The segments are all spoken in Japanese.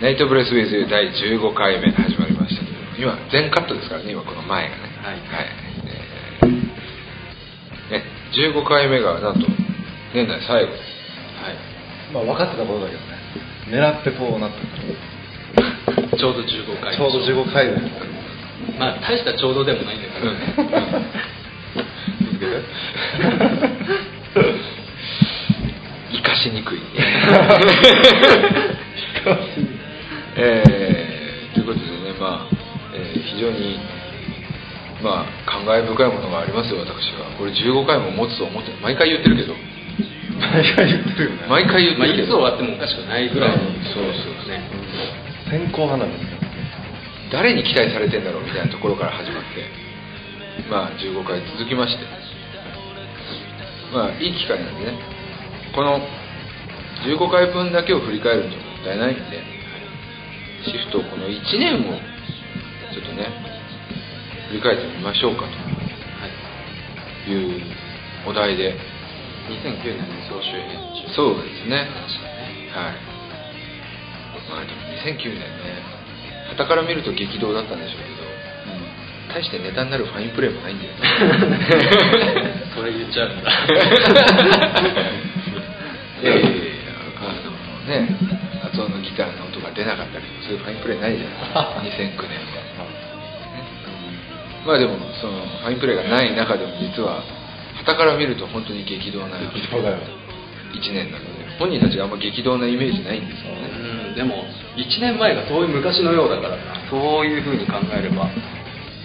NiGHT BRES WiTH YOU 第15回目始まりましたけど今全カットですからね今この前がね。はい。えーね15回目がなんと年内最後です。はい。まあ分かってたことだけどね。狙ってこうなった。か らちょうど15回ちょうど15回です。まあ大したちょうどでもないんだけどね。続けて生かしにくいえーということでねまあ、えー非常にまあ感慨深いものがありますよ私は。これ15回も持つと思って毎回言ってるけど。毎回言ってるよね。毎回言ってまあるけど、いつ終わってもおかしくないぐらいのそうそうね線香花火みたいな誰に期待されてんだろうみたいなところから始まって。まあ15回続きまして。まあいい機会なんでね。この15回分だけを振り返るんじゃもったいないんでシフトこの1年をちょっとね振り返ってみましょうかはい。というお題で。2009年の総集編中。そうですね。はい。まあでも2009年。ね傍から見ると激動だったんでしょうけど。大してネタになるファインプレーもないんだよね。それ言っちゃうんだ。いやいやいやあのね 発音のギターの音が出なかったりそういうファインプレーないじゃないですか2009年は、ねまあでもそのファインプレーがない中でも実は傍から見ると本当に激動な激動だよ。1年なので本人たちがあんま激動なイメージないんですよね。うんでも1年前が遠い昔のようだからなそういうふうに考えれば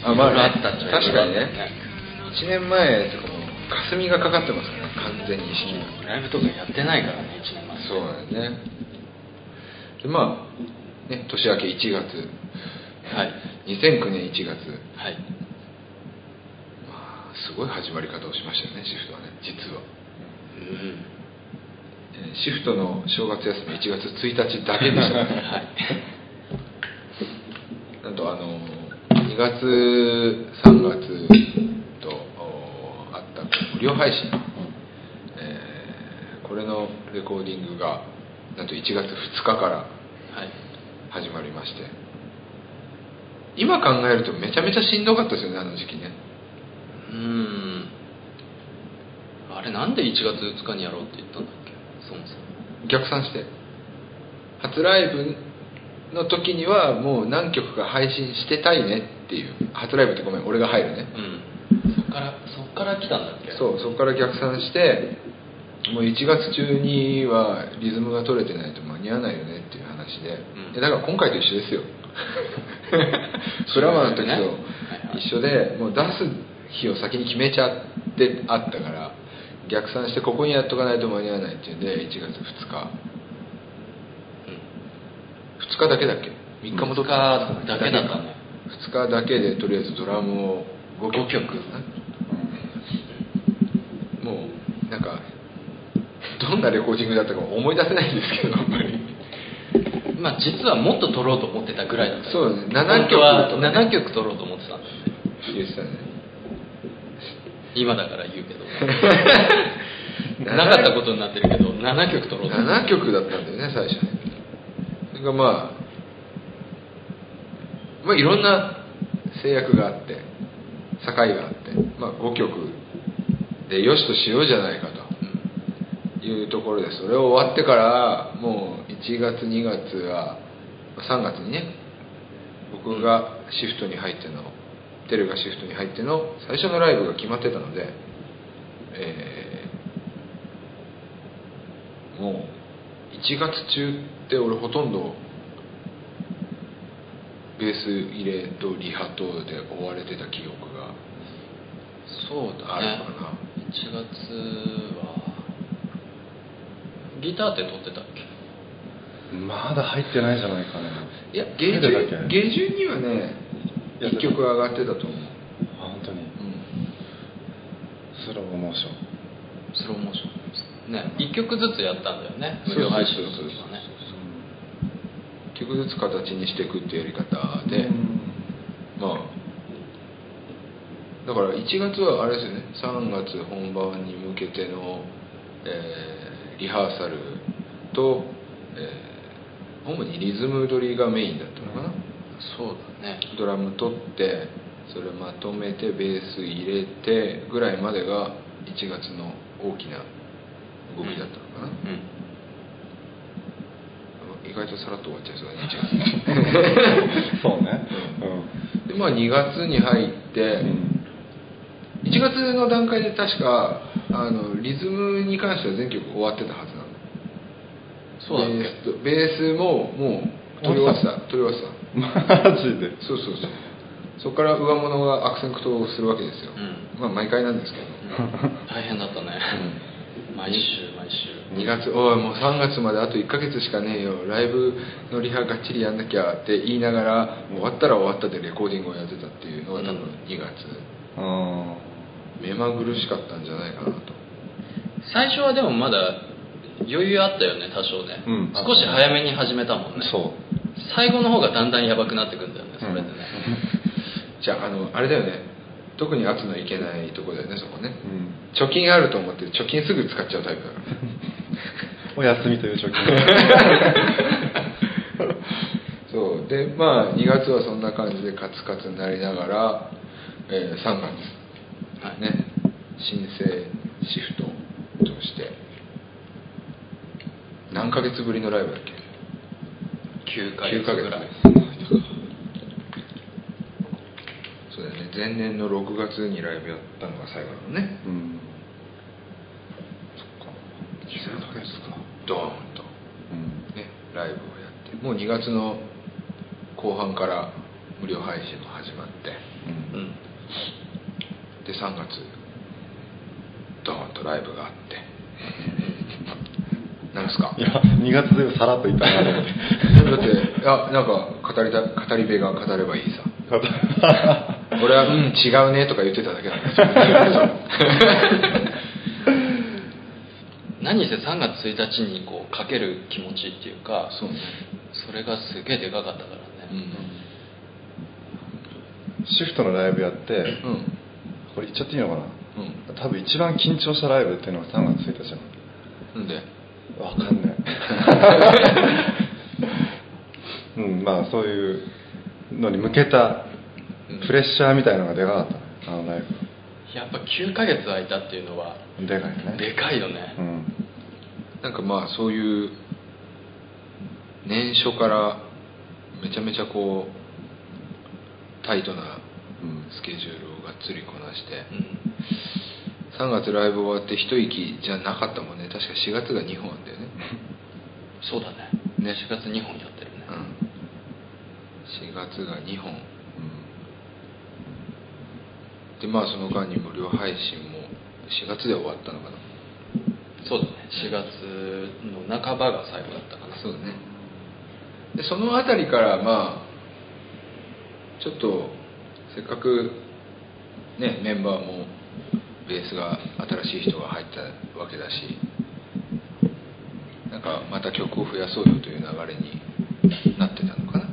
あまあね。あったんじゃない確かにね。1年前とかもう霞がかかってますからね完全に意識が。ライブとかやってないからね1年前。そうなんですねでまあね年明け1月。はい。2009年1月。はい。まあすごい始まり方をしましたよねシフトはね実は、うん。えーシフトの正月休み1月1日だけでした。ね はい。なんとあの2月3月とおあった無料配信、えーこれのレコーディングがなんと1月2日からはい始まりまして。今考えるとめちゃめちゃしんどかったですよねあの時期ね。うん。あれなんで1月2日にやろうって言ったんだっけ？そもそも。逆算して。初ライブの時にはもう何曲か配信してたいねっていう。初ライブってごめん俺が入るね。うん。そっからそっから来たんだっけ？そうそこから逆算してもう1月中にはリズムが取れてないと間に合わないよねっていう話で、うん。だから今回と一緒ですよ。フラワーの時と一緒でもう出す日を先に決めちゃってあったから逆算してここにやっとかないと間に合わないっていうんで1月2日。2日だけだっけ？3日も撮って2日だけだったね。2日だけでとりあえずドラムを5曲。5曲。もうなんかどんなレコーディングだったか思い出せないんですけどあんまり。まあ実はもっと撮ろうと思ってたぐらいだったそうだね。7本当は曲とかね7曲撮ろうと思ってた。んだよね言ってたね今だから言うけど。なかったことになってるけど7曲撮ろうと思って7曲だったんだよね最初。ねそれがまあまあいろんな制約があって境があって、まあ、5曲でよしとしようじゃないかというところでそれを終わってからもう1月2月は3月にね僕がシフトに入ってのテレがシフトに入っての最初のライブが決まってたので、えもう1月中って俺ほとんどベース入れとリハとで追われてた記憶がそうだあるかな。1月ギターって撮ってたっけ？まだ入ってないじゃないかね。いや下旬下旬にはねやってた1曲上がってたと思う、あ本当に。うん、スローモーション。スローモーション。ね1曲ずつやったんだよね。無料配信の時はね。1曲ずつ形にしていくっていうやり方で、まあだから1月はあれですよね。3月本番に向けての、えーリハーサルと、えー主にリズム取りがメインだったのかな、そうだね。ドラム取ってそれまとめてベース入れてぐらいまでが1月の大きな動きだったのかな、うん。意外とさらっと終わっちゃいそうだね 1月。そうね。でまあ2月に入って、うん。1月の段階で確かあのリズムに関しては全曲終わってたはずなのそうだっけ？ベースとベースももう取り終わってた。取り終わってた。マジで？そうそうそう。そこから上物が悪戦苦闘するわけですよ、うまあ毎回なんですけど、大変だったね。毎週毎週。2月おいもう3月まであと1ヶ月しかねえよ。ライブのリハがっちりやんなきゃって言いながらもう終わったら終わったでレコーディングをやってたっていうのが多分2月、あ目まぐるしかったんじゃないかなと。最初はでもまだ余裕あったよね多少ね、うん。少し早めに始めたもんね。そう。最後の方がだんだんやばくなってくんだよねそれでね、じゃああのあれだよね。特に圧のいけないとこだよねそこね。うん。貯金あると思って貯金すぐ使っちゃうタイプだから。お休みという貯金。そう。でまあ2月はそんな感じでカツカツになりながら、えー3月はい。ね。新生シフトとして。何ヶ月ぶりのライブだっけ？9ヶ月9ヶ月ぐらいそうだよね。前年の6月にライブやったのが最後なのね。うん。9ヶ月か。ドーンと。うんね。ライブをやって。もう2月の後半から無料配信も始まって。うん。うんで3月ドーンとライブがあって。なんですか？いや2月でさらっと言ったなと思って。だってあなんか語りた語り部が語ればいいさ。語 俺は「うん違うね」とか言ってただけなんですよ何せ3月1日にこうかける気持ちっていうかそうね。それがすげえでかかったからね、うん。シフトのライブやってうんこれ言っちゃっていいのかな？うん。多分一番緊張したライブっていうのが3月1日ななんで？のわかんねえ うんまあそういうのに向けたプレッシャーみたいのがでかかった。あのライやっぱ9ヶ月空いたっていうのはブでかいよね。でかいよね、うん。なんかまあそういう年初からめちゃめちゃこうタイトなうんスケジュールをがっつりこなして。うん。3月ライブ終わって一息じゃなかったもんね。確か4月が2本あったよね。そうだね。ね。4月2本やってるね、うん。4月が2本。でまあその間に無料配信も4月で終わったのかな。そうだね。4月の半ばが最後だったかな。そうだね。でその辺りからまあちょっとせっかくねメンバーもベースが新しい人が入ったわけだしなんかまた曲を増やそうよという流れになってたのかな。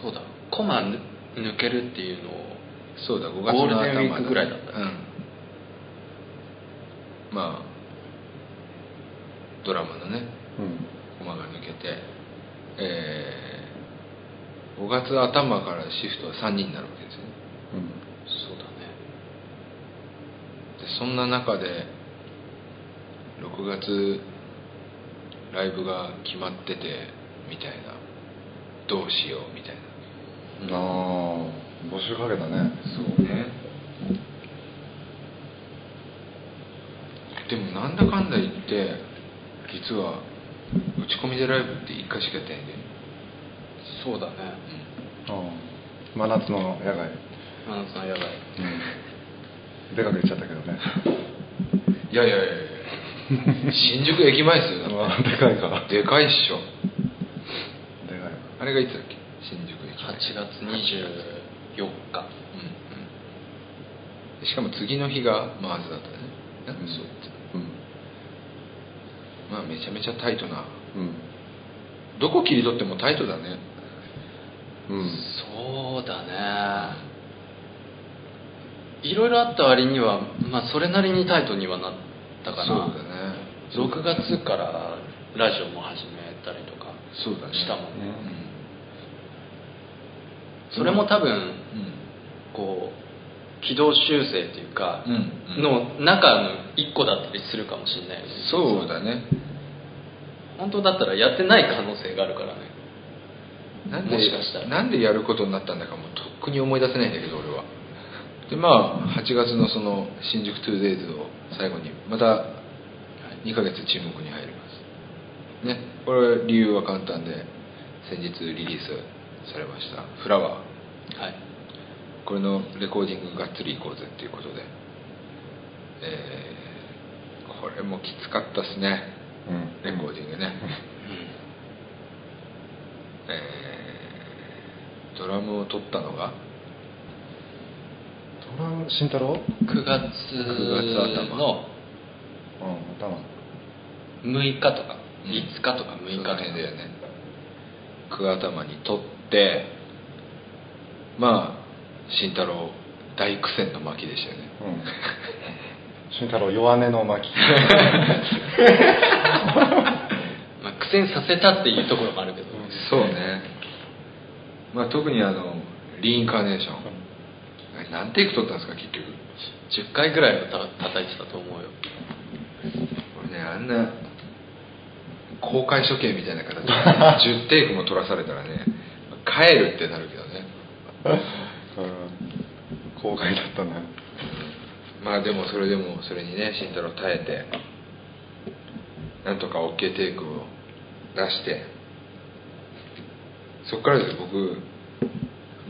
そうだ。コマぬ抜けるっていうのをそうだ5月の頭ぐらいだったうん。まあドラマのねうん駒が抜けて、えー5月頭からシフトは3人になるわけですよね。うん。そうだね。でそんな中で6月ライブが決まっててみたいな。どうしようみたいな。ああ募集かけたね。そうね。でもなんだかんだ言って実は打ち込みでライブって1回しかやってないんだよねそうだね。ああ真夏の野外。真夏の野外。うん。でかく言っちゃったけどね。いやいやいやいや。新宿駅前ですよ まあでかいから。でかいっしょ。でかい。あれがいつだっけ？新宿駅前。8月24日。うんうん。しかも次の日がマーズだったね。なん。かそううん。まあめちゃめちゃタイトな。うん。どこ切り取ってもタイトだねうん。そうだね。いろいろあった割には、まあ、それなりにタイトにはなったかな。そうだね。6月からラジオも始めたりとかしたもんね。うん。それも多分うんこう軌道修正というか、の中の一個だったりするかもしれないよね。そうだね。本当だったらやってない可能性があるからねなんでもしかしたら。なんでやることになったんだかもうとっくに思い出せないんだけど俺は。でまあ8月のその新宿 2days を最後にまた2ヶ月注目に入ります。ね。これ理由は簡単で先日リリースされました「フラワーはい」これのレコーディングがっつりいこうぜっていうことで。えーこれもきつかったっすね。うん。レコーディングね。うえードラムを取ったのが？ドラム慎太郎？ん、9月9月頭。のうん頭。6日とかうん。5日とか6日とか、その辺だよね9頭に取ってまあ慎太郎大苦戦の巻でしたよね。うん。慎太郎弱音の巻。まあ、苦戦させたっていうところもあるけど、そうねまあ特にあのリインカーネーション。あれ何テイク取ったんですか結局。10回ぐらいはた叩いてたと思うよ。俺ねあんな公開処刑みたいな形で 10テイクも取らされたらね帰るってなるけどね。うん。公開だったねまあでもそれでもそれにね慎太郎耐えてなんとか OK テイクを出してそっからですよ僕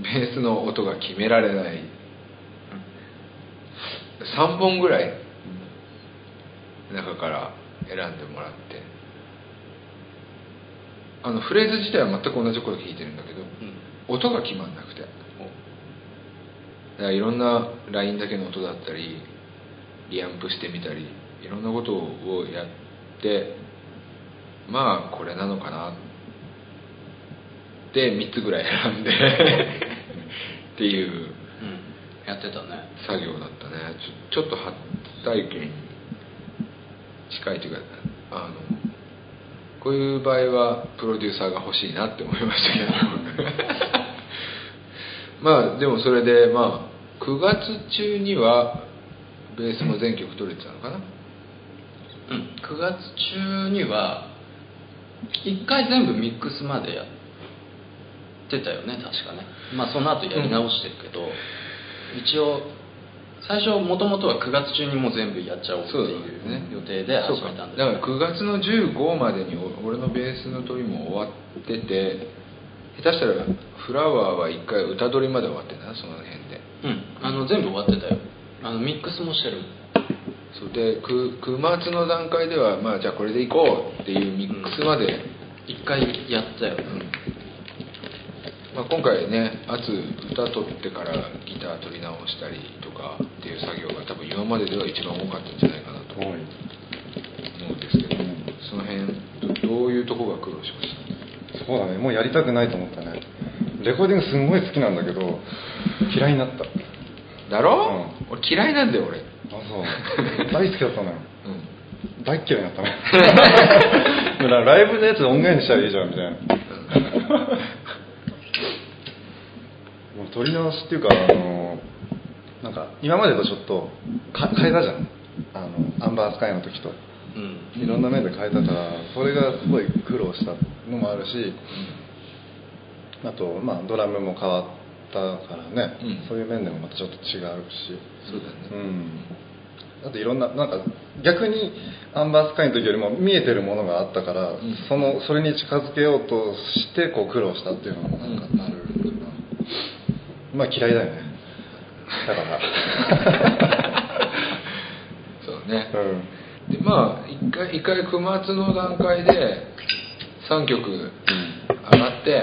ベースの音が決められない。3本ぐらい中から選んでもらって。あのフレーズ自体は全く同じこと弾いてるんだけどうん。音が決まんなくて。だからいろんなラインだけの音だったりリアンプしてみたりいろんなことをやってまあこれなのかなで3つぐらい選んで っていううん。やってたね。作業だったね。ちょちょっと初体験に近いというかあのこういう場合はプロデューサーが欲しいなって思いましたけど。まあでもそれでまあ9月中にはベースも全曲取れてたのかな。うん。9月中には1回全部ミックスまでやってたよね確かね。まあその後やり直してるけど、一応最初もともとは9月中にもう全部やっちゃおうっていうね予定で始めたんだだから9月の15までにお俺のベースの取りも終わってて下手したらフラワーは1回歌取りまで終わってんだなその辺で。うん。あの全部終わってたよ。あのミックスもしてるもん。そう。で 9, 9月の段階ではまあじゃあこれでいこうっていうミックスまで、1回やったよ、まあ、今回ね「圧歌取ってからギター取り直したりとかっていう作業が多分今まででは一番多かったんじゃないかなと思うんですけどその辺どどういうとこが苦労しました？そうだね。もうやりたくないと思ったね。レコーディングすんごい好きなんだけど嫌いになった。あだろ、俺嫌いなんだよ俺。そう。大好きだったのよ。うん。大っ嫌いになったね ライブのやつ音源にしたらいいじゃんみたいな撮り直しっていうかあのなんか今までとちょっとか変えたじゃん。あのアンバースカイの時と。うん。いろんな面で変えたからそれがすごい苦労したのもあるしあと、まあ、ドラムも変わったからね、うん。そういう面でもまたちょっと違うし。そうだね。うん。あといろんななんか逆にアンバースカイの時よりも見えてるものがあったから、ん。そのそれに近づけようとしてこう苦労したっていうのもなんかうんあるかな、まあ嫌いだよね。だから そうね。うん。でまあ一回一回9月の段階で3曲上がって、よ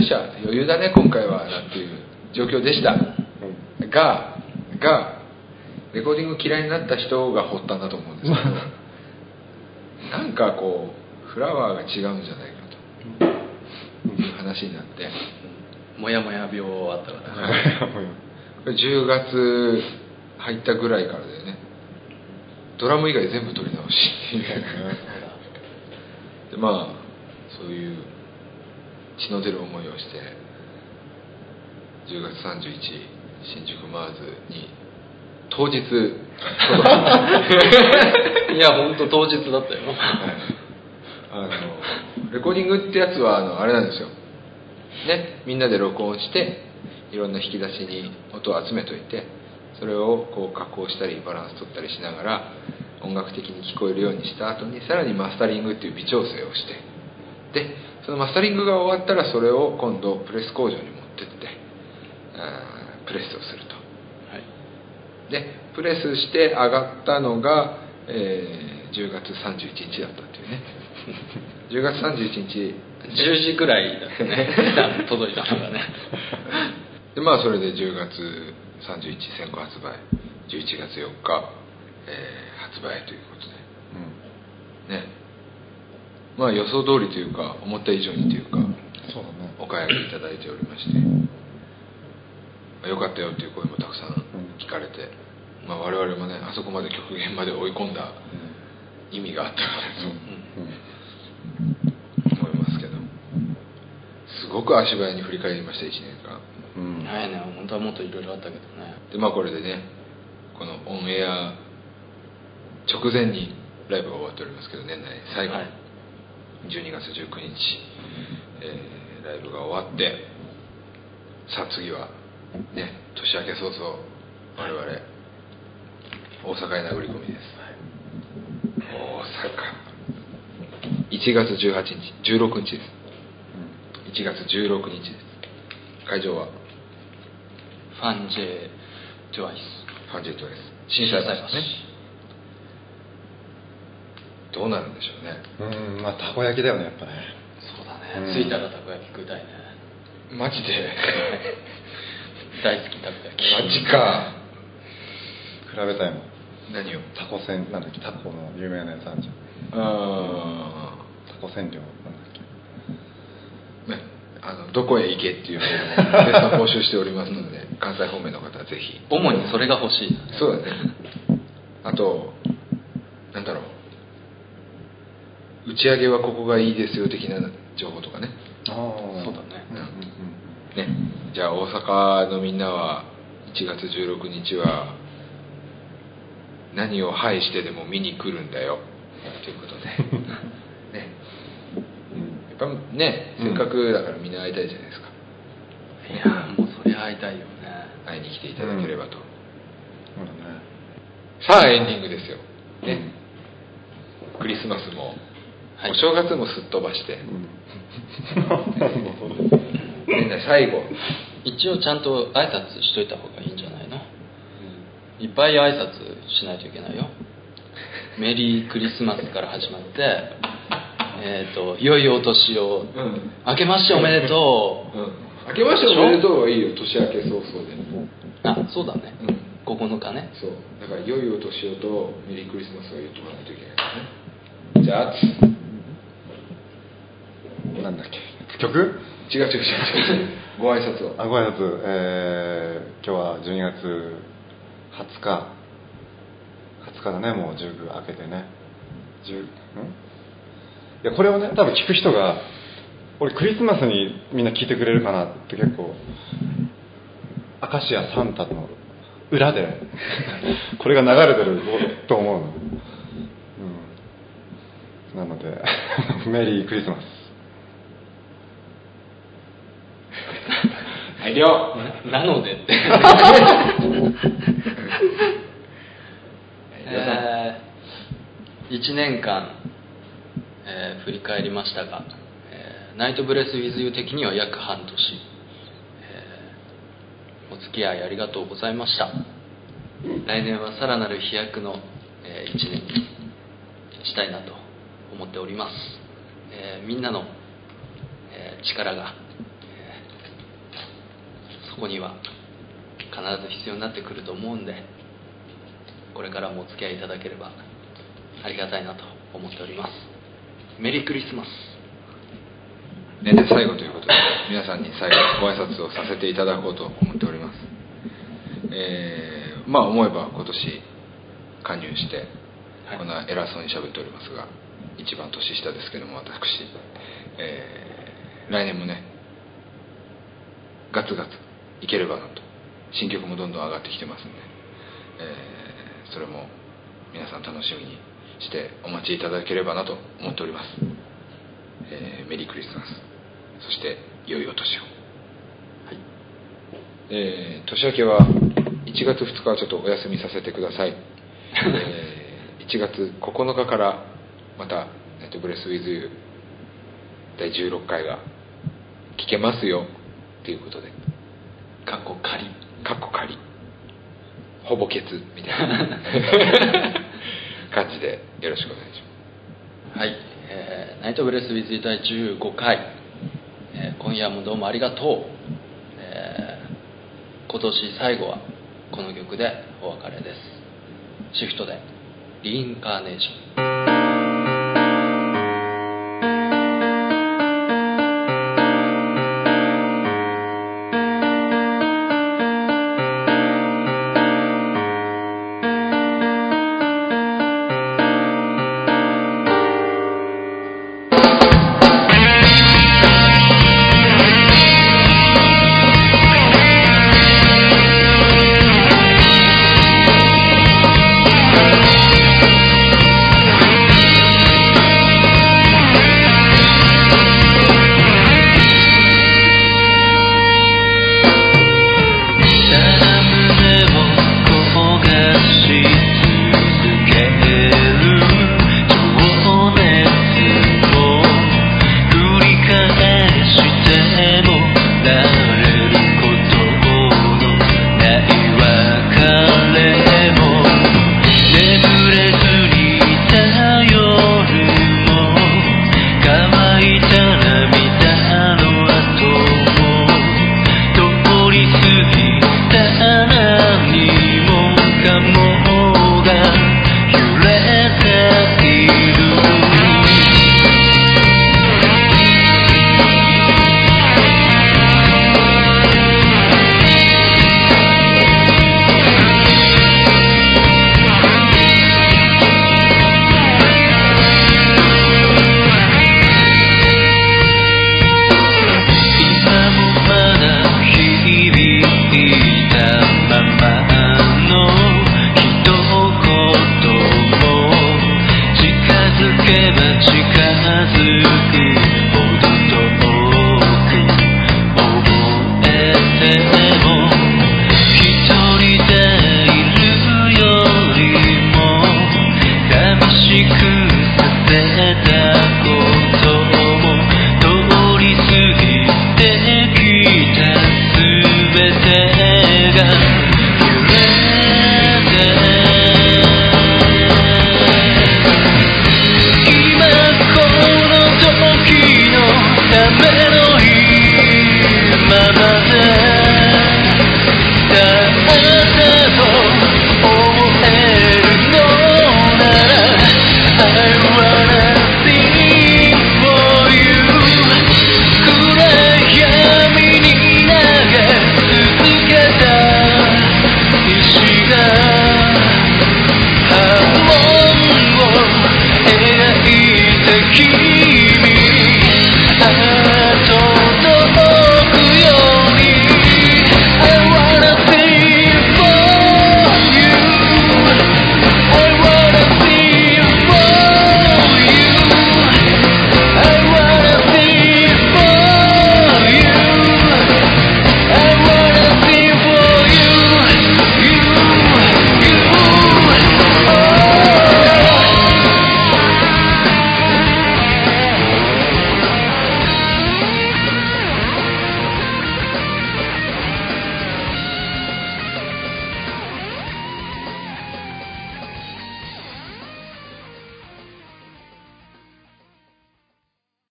っしゃ余裕だね今回はなんていう状況でした。うん。ががレコーディング嫌いになった人が発端だと思うんですけど なんかこうフラワーが違うんじゃないかという話になってもやもや病あったからね。これ10月入ったぐらいからだよね。ドラム以外全部取り直しっていう。でまあそういう血の出る思いをして10月31新宿マーズに当日 いや本当当日だったよ。あのレコーディングってやつはあのあれなんですよねみんなで録音していろんな引き出しに音を集めといてそれをこう加工したりバランス取ったりしながら音楽的に聞こえるようにした後にさらにマスタリングっていう微調整をしてでそのマスタリングが終わったらそれを今度プレス工場に持ってってプレスをすると。はい。でプレスして上がったのが、えー10月31日だったっていうね。10月31日10時くらいだったね。届いたのがね。でまあそれで10月31日先行発売。11月4日、えー発売ということで。ね。まあ予想通りというか思った以上にというかそうだね。お買い上げいただいておりまして、まあよかったよっていう声もたくさん聞かれて、まあ、我々もねあそこまで極限まで追い込んだ意味があったかなと思いますけどすごく足早に振り返りました1年間。うん。うんはいね。本当はもっといろいろあったけどね。でまあこれでねこのオンエア直前にライブが終わっておりますけど年内最後、はい。12月19日、えーライブが終わってさあ次はね年明け早々我々、大阪へ殴り込みです、大阪。1月18日16日です1月16日。です会場は？ FANJ twice。FANJ です心斎橋ですね。どうなるんでしょうね。うんまあたこ焼きだよねやっぱね。そうだね、うん。着いたらたこ焼き食いたいね。マジで？大好きたこ焼き。マジか。比べたいもん。何を？タコせんなんだっけタコの有名なやつあるじゃん。あタコ千両なんだっけあのどこへ行けっていうのを絶賛募集しておりますので関西方面の方はぜひ。主にそれが欲しい。そうだね。あとなんだろう。打ち上げはここがいいですよ的な情報とかね。ああそうだね。うん。うんね。じゃあ大阪のみんなは1月16日は何を排してでも見に来るんだよ。ということで。ね やっぱねせっかくだからみんな会いたいじゃないですか、いやもうそりゃ会いたいよね。会いに来ていただければと、そうだねさあエンディングですよ、ね。クリスマスも、はい。お正月もすっ飛ばして。うん。年内最後。一応ちゃんと挨拶しといた方がいいんじゃないの？いっぱい挨拶しないといけないよ。メリークリスマスから始まってえっ、といよいよお年を、うん。明けましておめでとう。うん。明けましておめでとうはいいよ。年明け早々であそうだね、うん。9日ね。そう。だからいよいよ年をとメリークリスマスは言っとかないといけないですね。じゃあなんだっけ？曲？違う違う違う違う。ご挨拶を。あご挨拶。えー、今日は12月20日。20日だねもう19明けてね。10ん？いやこれをね多分聞く人が俺クリスマスにみんな聞いてくれるかなって結構明石家サンタの裏で これが流れてると思うの、うん、なので メリークリスマス。はい了なのでって。えー、1年間、えー振り返りましたが、えーナイトブレス・ウィズ・ユー的には約半年、えーお付き合いありがとうございました。来年はさらなる飛躍の、え1年にしたいなと思っております、えみんなの、え力が、えそこには必ず必要になってくると思うんでこれからもお付き合いいただければありがたいなと思っております。メリークリスマス。年内最後ということで皆さんに最後ご挨拶をさせていただこうと思っております。えーまあ思えば今年加入してはい。こんな偉そうに喋っておりますが一番年下ですけども私、えー来年もねガツガツいければなと。新曲もどんどん上がってきてますんで、えーそれも皆さん楽しみにしてお待ちいただければなと思っております、えーメリークリスマス。そして良いお年を。はい。えー年明けは1月2日はちょっとお休みさせてください、えー1月9日からまた「ネットブレス・ウィズ・ユー」第16回が聞けますよっていうことで。かっこ仮。かっこ仮。ほぼケツみたいな でよろしくお願いします。はい、えーナイトブレスウィズ第15回、えー今夜もどうもありがとう、えー今年最後はこの曲でお別れです。シフトでリインカーネーション。